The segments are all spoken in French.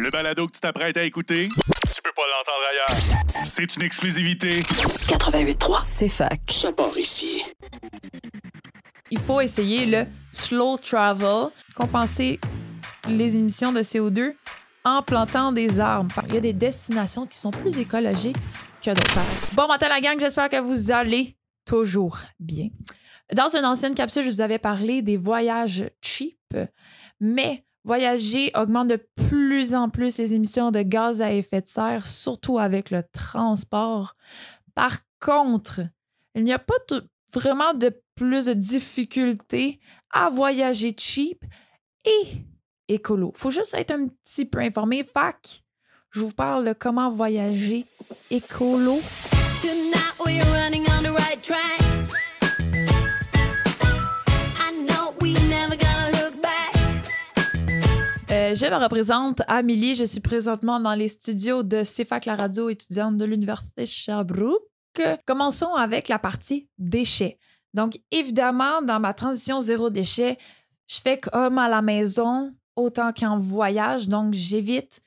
Le balado que tu t'apprêtes à écouter, tu peux pas l'entendre ailleurs. C'est une exclusivité. 88.3. C'est fac. Ça part ici. Il faut essayer le slow travel, compenser les émissions de CO2 en plantant des arbres. Il y a des destinations qui sont plus écologiques que d'autres. Bon matin la gang, j'espère que vous allez toujours bien. Dans une ancienne capsule, je vous avais parlé des voyages cheap, mais voyager augmente de plus en plus les émissions de gaz à effet de serre, surtout avec le transport. Par contre, il n'y a pas vraiment de plus de difficultés à voyager cheap et écolo. Faut juste être un petit peu informé. Fac, je vous parle de comment voyager écolo. Tonight we're running on the right track. Euh, je me représente Amélie. Je suis présentement dans les studios de CFAC, la radio étudiante de l'Université Sherbrooke. Commençons avec la partie déchets. Donc, évidemment, dans ma transition zéro déchet, je fais comme à la maison, autant qu'en voyage. Donc, j'évite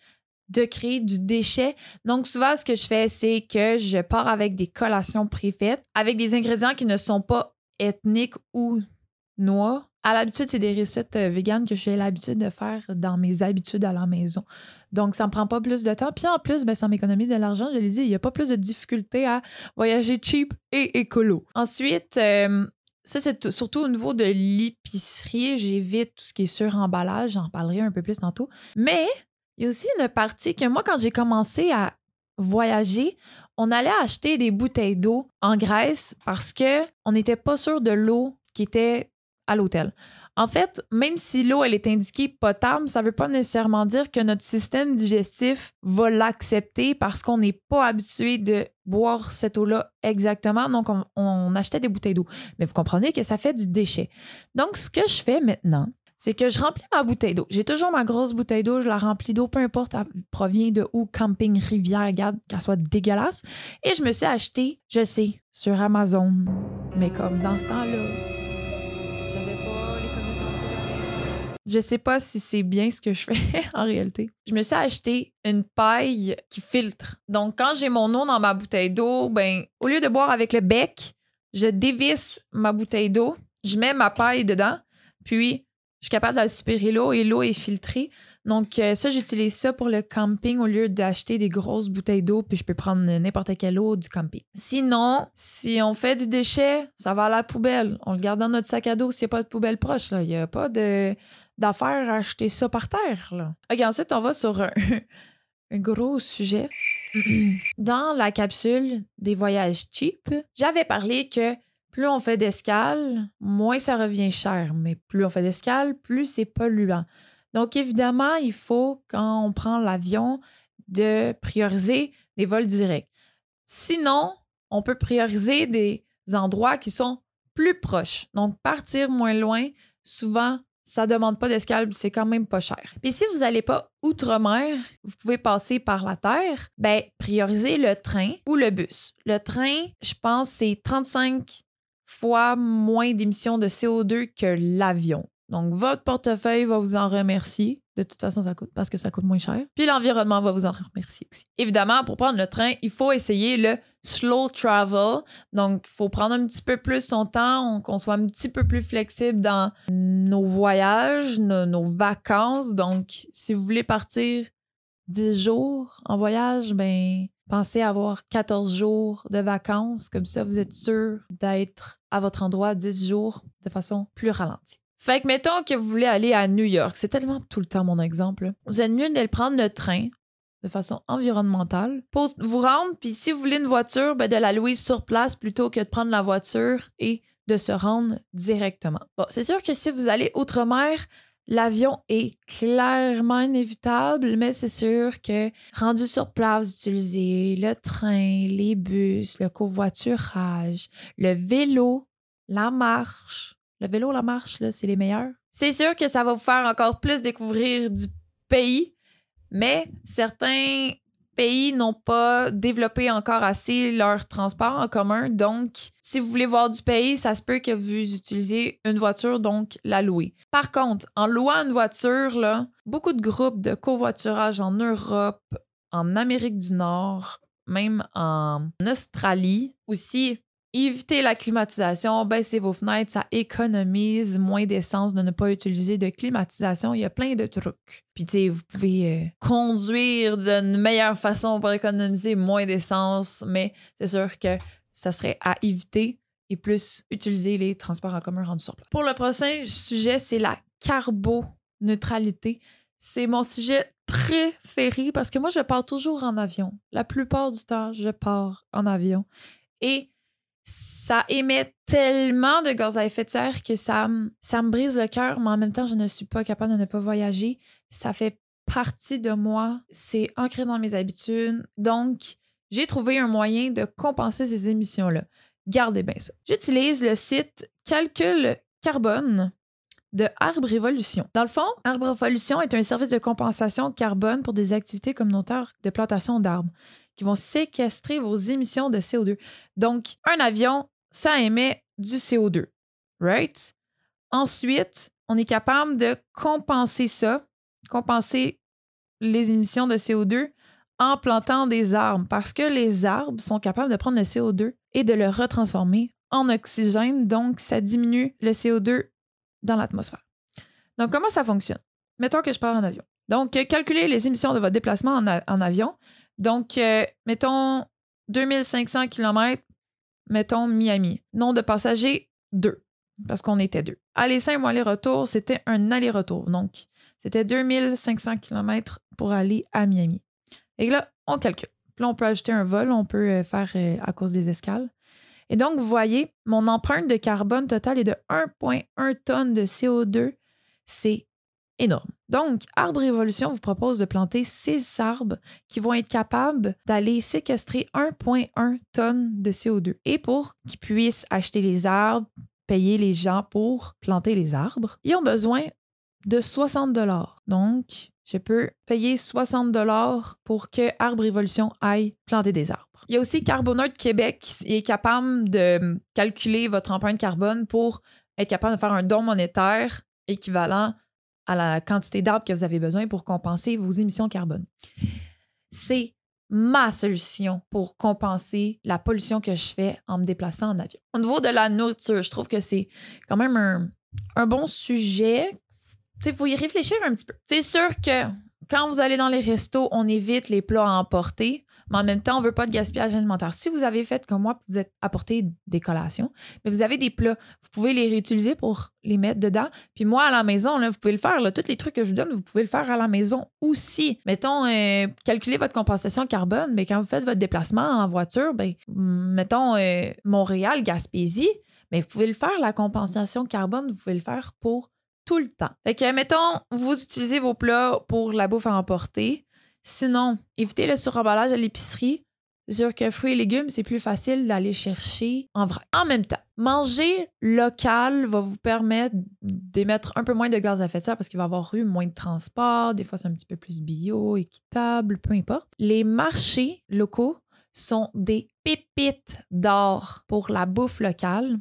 de créer du déchet. Donc, souvent, ce que je fais, c'est que je pars avec des collations préfaites, avec des ingrédients qui ne sont pas ethniques ou noix. À l'habitude, c'est des recettes euh, véganes que j'ai l'habitude de faire dans mes habitudes à la maison. Donc, ça me prend pas plus de temps. Puis en plus, ben, ça m'économise de l'argent. Je l'ai dit, il n'y a pas plus de difficulté à voyager cheap et écolo. Ensuite, euh, ça, c'est surtout au niveau de l'épicerie. J'évite tout ce qui est sur emballage. J'en parlerai un peu plus tantôt. Mais il y a aussi une partie que moi, quand j'ai commencé à voyager, on allait acheter des bouteilles d'eau en Grèce parce que on n'était pas sûr de l'eau qui était à l'hôtel. En fait, même si l'eau elle est indiquée potable, ça ne veut pas nécessairement dire que notre système digestif va l'accepter parce qu'on n'est pas habitué de boire cette eau-là exactement. Donc, on, achetait des bouteilles d'eau. Mais vous comprenez que ça fait du déchet. Donc, ce que je fais maintenant, c'est que je remplis ma bouteille d'eau. J'ai toujours ma grosse bouteille d'eau, je la remplis d'eau, peu importe, elle provient de où, camping, rivière, regarde, qu'elle soit dégueulasse. Et je me suis acheté, je sais, sur Amazon. Mais comme dans ce temps-là, Je sais pas si c'est bien ce que je fais en réalité. Je me suis acheté une paille qui filtre. Donc, quand j'ai mon eau dans ma bouteille d'eau, ben, au lieu de boire avec le bec, je dévisse ma bouteille d'eau, je mets ma paille dedans, puis je suis capable d'aspirer l'eau et l'eau est filtrée. Donc, euh, ça, j'utilise ça pour le camping au lieu d'acheter des grosses bouteilles d'eau, puis je peux prendre n'importe quelle eau du camping. Sinon, si on fait du déchet, ça va à la poubelle. On le garde dans notre sac à dos s'il n'y a pas de poubelle proche. là. Il n'y a pas de, d'affaire à acheter ça par terre. Là. OK, ensuite, on va sur un, un gros sujet. Dans la capsule des voyages cheap, j'avais parlé que plus on fait d'escale, moins ça revient cher. Mais plus on fait d'escale, plus c'est polluant. Donc, évidemment, il faut, quand on prend l'avion, de prioriser des vols directs. Sinon, on peut prioriser des endroits qui sont plus proches. Donc, partir moins loin, souvent, ça demande pas d'escale, puis c'est quand même pas cher. Puis si vous n'allez pas outre-mer, vous pouvez passer par la terre, ben priorisez le train ou le bus. Le train, je pense, c'est 35 fois moins d'émissions de CO2 que l'avion. Donc, votre portefeuille va vous en remercier. De toute façon, ça coûte parce que ça coûte moins cher. Puis l'environnement va vous en remercier aussi. Évidemment, pour prendre le train, il faut essayer le slow travel. Donc, il faut prendre un petit peu plus son temps, on- qu'on soit un petit peu plus flexible dans nos voyages, nos, nos vacances. Donc, si vous voulez partir 10 jours en voyage, ben pensez avoir 14 jours de vacances. Comme ça, vous êtes sûr d'être à votre endroit 10 jours de façon plus ralentie. Fait que mettons que vous voulez aller à New York, c'est tellement tout le temps mon exemple. Vous êtes mieux de prendre le train de façon environnementale pour vous rendre, puis si vous voulez une voiture, ben de la louer sur place plutôt que de prendre la voiture et de se rendre directement. Bon, c'est sûr que si vous allez outre-mer, L'avion est clairement inévitable, mais c'est sûr que rendu sur place, vous utilisez le train, les bus, le covoiturage, le vélo, la marche. Le vélo, la marche, c'est les meilleurs. C'est sûr que ça va vous faire encore plus découvrir du pays, mais certains pays n'ont pas développé encore assez leur transport en commun. Donc, si vous voulez voir du pays, ça se peut que vous utilisiez une voiture, donc la louer. Par contre, en louant une voiture, beaucoup de groupes de covoiturage en Europe, en Amérique du Nord, même en Australie, aussi Évitez la climatisation, baissez vos fenêtres, ça économise moins d'essence de ne pas utiliser de climatisation. Il y a plein de trucs. Puis, tu sais, vous pouvez euh, conduire d'une meilleure façon pour économiser moins d'essence, mais c'est sûr que ça serait à éviter et plus utiliser les transports en commun rendus sur place. Pour le prochain sujet, c'est la carboneutralité. C'est mon sujet préféré parce que moi, je pars toujours en avion. La plupart du temps, je pars en avion. Et ça émet tellement de gaz à effet de serre que ça, ça me brise le cœur, mais en même temps, je ne suis pas capable de ne pas voyager. Ça fait partie de moi, c'est ancré dans mes habitudes. Donc, j'ai trouvé un moyen de compenser ces émissions-là. Gardez bien ça. J'utilise le site Calcul Carbone de Arbre Révolution. Dans le fond, Arbre Révolution est un service de compensation carbone pour des activités communautaires de plantation d'arbres qui vont séquestrer vos émissions de CO2. Donc, un avion, ça émet du CO2, right? Ensuite, on est capable de compenser ça, compenser les émissions de CO2 en plantant des arbres parce que les arbres sont capables de prendre le CO2 et de le retransformer en oxygène, donc ça diminue le CO2 dans l'atmosphère. Donc, comment ça fonctionne? Mettons que je pars en avion. Donc, calculez les émissions de votre déplacement en avion. Donc, euh, mettons 2500 km, mettons Miami. Nombre de passagers, deux, parce qu'on était deux. Aller simple ou aller-retour, c'était un aller-retour. Donc, c'était 2500 km pour aller à Miami. Et là, on calcule. Là, on peut ajouter un vol, on peut euh, faire euh, à cause des escales. Et donc, vous voyez, mon empreinte de carbone totale est de 1,1 tonnes de CO2. C'est énorme. Donc, Arbre Révolution vous propose de planter 6 arbres qui vont être capables d'aller séquestrer 1,1 tonnes de CO2. Et pour qu'ils puissent acheter les arbres, payer les gens pour planter les arbres, ils ont besoin de 60 dollars. Donc, je peux payer 60 dollars pour que Arbre Révolution aille planter des arbres. Il y a aussi Carboneutre Québec qui est capable de calculer votre empreinte carbone pour être capable de faire un don monétaire équivalent à la quantité d'arbres que vous avez besoin pour compenser vos émissions carbone. C'est ma solution pour compenser la pollution que je fais en me déplaçant en avion. Au niveau de la nourriture, je trouve que c'est quand même un, un bon sujet. Il faut y réfléchir un petit peu. C'est sûr que quand vous allez dans les restos, on évite les plats à emporter, mais en même temps, on veut pas de gaspillage alimentaire. Si vous avez fait comme moi, vous êtes apporté des collations, mais vous avez des plats, vous pouvez les réutiliser pour les mettre dedans. Puis moi, à la maison, là, vous pouvez le faire. Là, tous les trucs que je vous donne, vous pouvez le faire à la maison aussi. Mettons, euh, calculez votre compensation carbone, mais quand vous faites votre déplacement en voiture, ben, mettons euh, Montréal, Gaspésie, mais vous pouvez le faire, la compensation carbone, vous pouvez le faire pour tout le temps. Fait que, mettons, vous utilisez vos plats pour la bouffe à emporter. Sinon, évitez le suremballage à l'épicerie. C'est sûr que fruits et légumes, c'est plus facile d'aller chercher en vrac. En même temps, manger local va vous permettre d'émettre un peu moins de gaz à effet de serre parce qu'il va avoir eu moins de transport. Des fois, c'est un petit peu plus bio, équitable, peu importe. Les marchés locaux sont des pépites d'or pour la bouffe locale.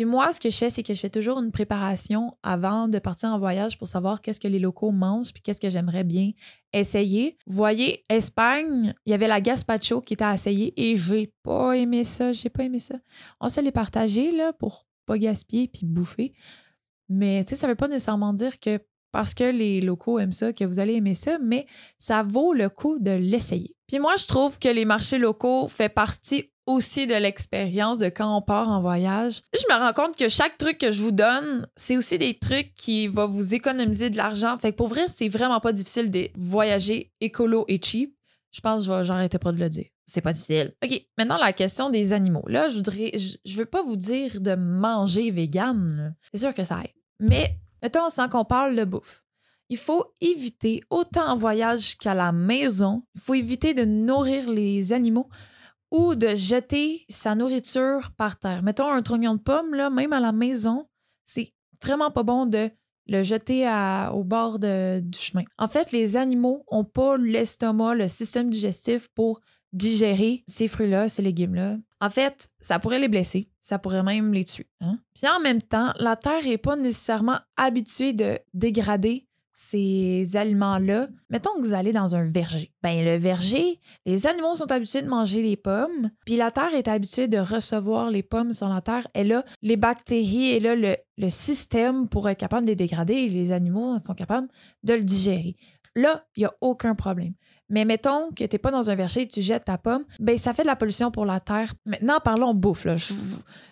Puis moi, ce que je fais, c'est que je fais toujours une préparation avant de partir en voyage pour savoir qu'est-ce que les locaux mangent puis qu'est-ce que j'aimerais bien essayer. Voyez, Espagne, il y avait la gazpacho qui était à essayer et j'ai pas aimé ça, j'ai pas aimé ça. On se les partager là pour pas gaspiller puis bouffer. Mais tu sais, ça veut pas nécessairement dire que parce que les locaux aiment ça que vous allez aimer ça, mais ça vaut le coup de l'essayer. Puis moi, je trouve que les marchés locaux fait partie aussi de l'expérience de quand on part en voyage. Je me rends compte que chaque truc que je vous donne, c'est aussi des trucs qui vont vous économiser de l'argent. Fait que pour vrai, c'est vraiment pas difficile de voyager écolo et cheap. Je pense que je vais- j'arrêtais pas de le dire. C'est pas difficile. OK, maintenant la question des animaux. Là, je voudrais je, je veux pas vous dire de manger vegan. C'est sûr que ça aide. Mais mettons sans qu'on parle de bouffe. Il faut éviter, autant en voyage qu'à la maison, il faut éviter de nourrir les animaux ou de jeter sa nourriture par terre. Mettons un trognon de pomme, là, même à la maison, c'est vraiment pas bon de le jeter au bord du chemin. En fait, les animaux ont pas l'estomac, le système digestif pour digérer ces fruits-là, ces légumes-là. En fait, ça pourrait les blesser, ça pourrait même les tuer. hein. Puis en même temps, la Terre n'est pas nécessairement habituée de dégrader ces aliments-là. Mettons que vous allez dans un verger. Ben le verger, les animaux sont habitués de manger les pommes, puis la terre est habituée de recevoir les pommes sur la terre. Elle a les bactéries, elle a le, le système pour être capable de les dégrader et les animaux sont capables de le digérer. Là, il n'y a aucun problème. Mais mettons que tu n'es pas dans un verger et tu jettes ta pomme, ben ça fait de la pollution pour la terre. Maintenant, parlons bouffe. Là. Je ne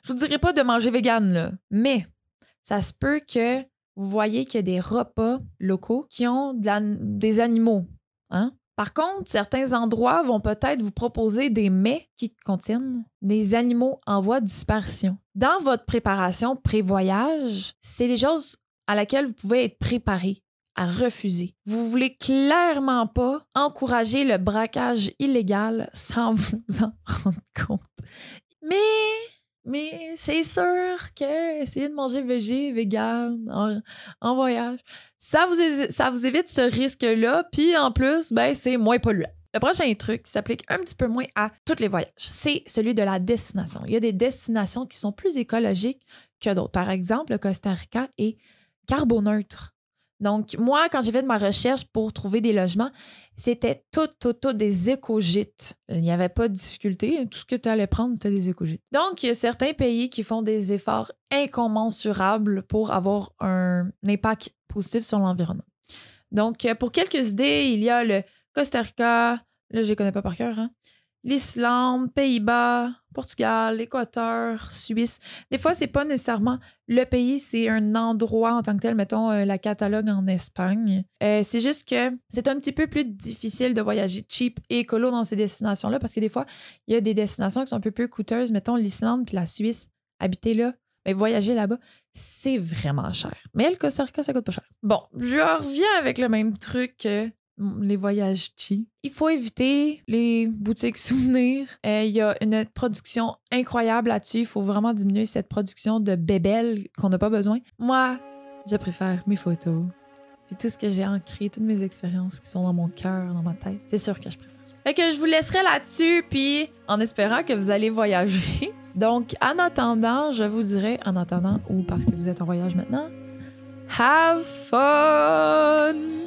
vous dirais pas de manger vegan, là. mais ça se peut que vous voyez qu'il y a des repas locaux qui ont des animaux. Hein? Par contre, certains endroits vont peut-être vous proposer des mets qui contiennent des animaux en voie de disparition. Dans votre préparation pré-voyage, c'est des choses à laquelle vous pouvez être préparé à refuser. Vous voulez clairement pas encourager le braquage illégal sans vous en rendre compte. Mais mais c'est sûr que essayer de manger végé, vegan en, voyage, ça vous, é- ça vous évite ce risque-là. Puis en plus, ben, c'est moins polluant. Le prochain truc qui s'applique un petit peu moins à tous les voyages, c'est celui de la destination. Il y a des destinations qui sont plus écologiques que d'autres. Par exemple, le Costa Rica est carboneutre. Donc, moi, quand j'ai fait de ma recherche pour trouver des logements, c'était tout, tout, tout des éco-gîtes. Il n'y avait pas de difficulté. Tout ce que tu allais prendre, c'était des éco-gîtes. Donc, il y a certains pays qui font des efforts incommensurables pour avoir un impact positif sur l'environnement. Donc, pour quelques idées, il y a le Costa Rica, là, je ne les connais pas par cœur, hein? l'Islande, Pays-Bas, Portugal, l'Équateur, Suisse. Des fois, c'est pas nécessairement le pays, c'est un endroit en tant que tel, mettons euh, la Catalogue en Espagne. Euh, c'est juste que c'est un petit peu plus difficile de voyager cheap et écolo dans ces destinations-là parce que des fois, il y a des destinations qui sont un peu plus coûteuses, mettons l'Islande puis la Suisse. Habiter là, mais voyager là-bas, c'est vraiment cher. Mais le Costa ça coûte pas cher. Bon, je reviens avec le même truc mm, les voyages cheap. Il faut éviter les boutiques souvenirs. Euh, Il y a une production incroyable là-dessus. Il faut vraiment diminuer cette production de bébelles qu'on n'a pas besoin. Moi, je préfère mes photos. Puis tout ce que j'ai ancré, toutes mes expériences qui sont dans mon cœur, dans ma tête, c'est sûr que je préfère ça. Fait que je vous laisserai là-dessus, puis en espérant que vous allez voyager. Donc, en attendant, je vous dirais, en attendant, ou parce que vous êtes en voyage maintenant, have fun!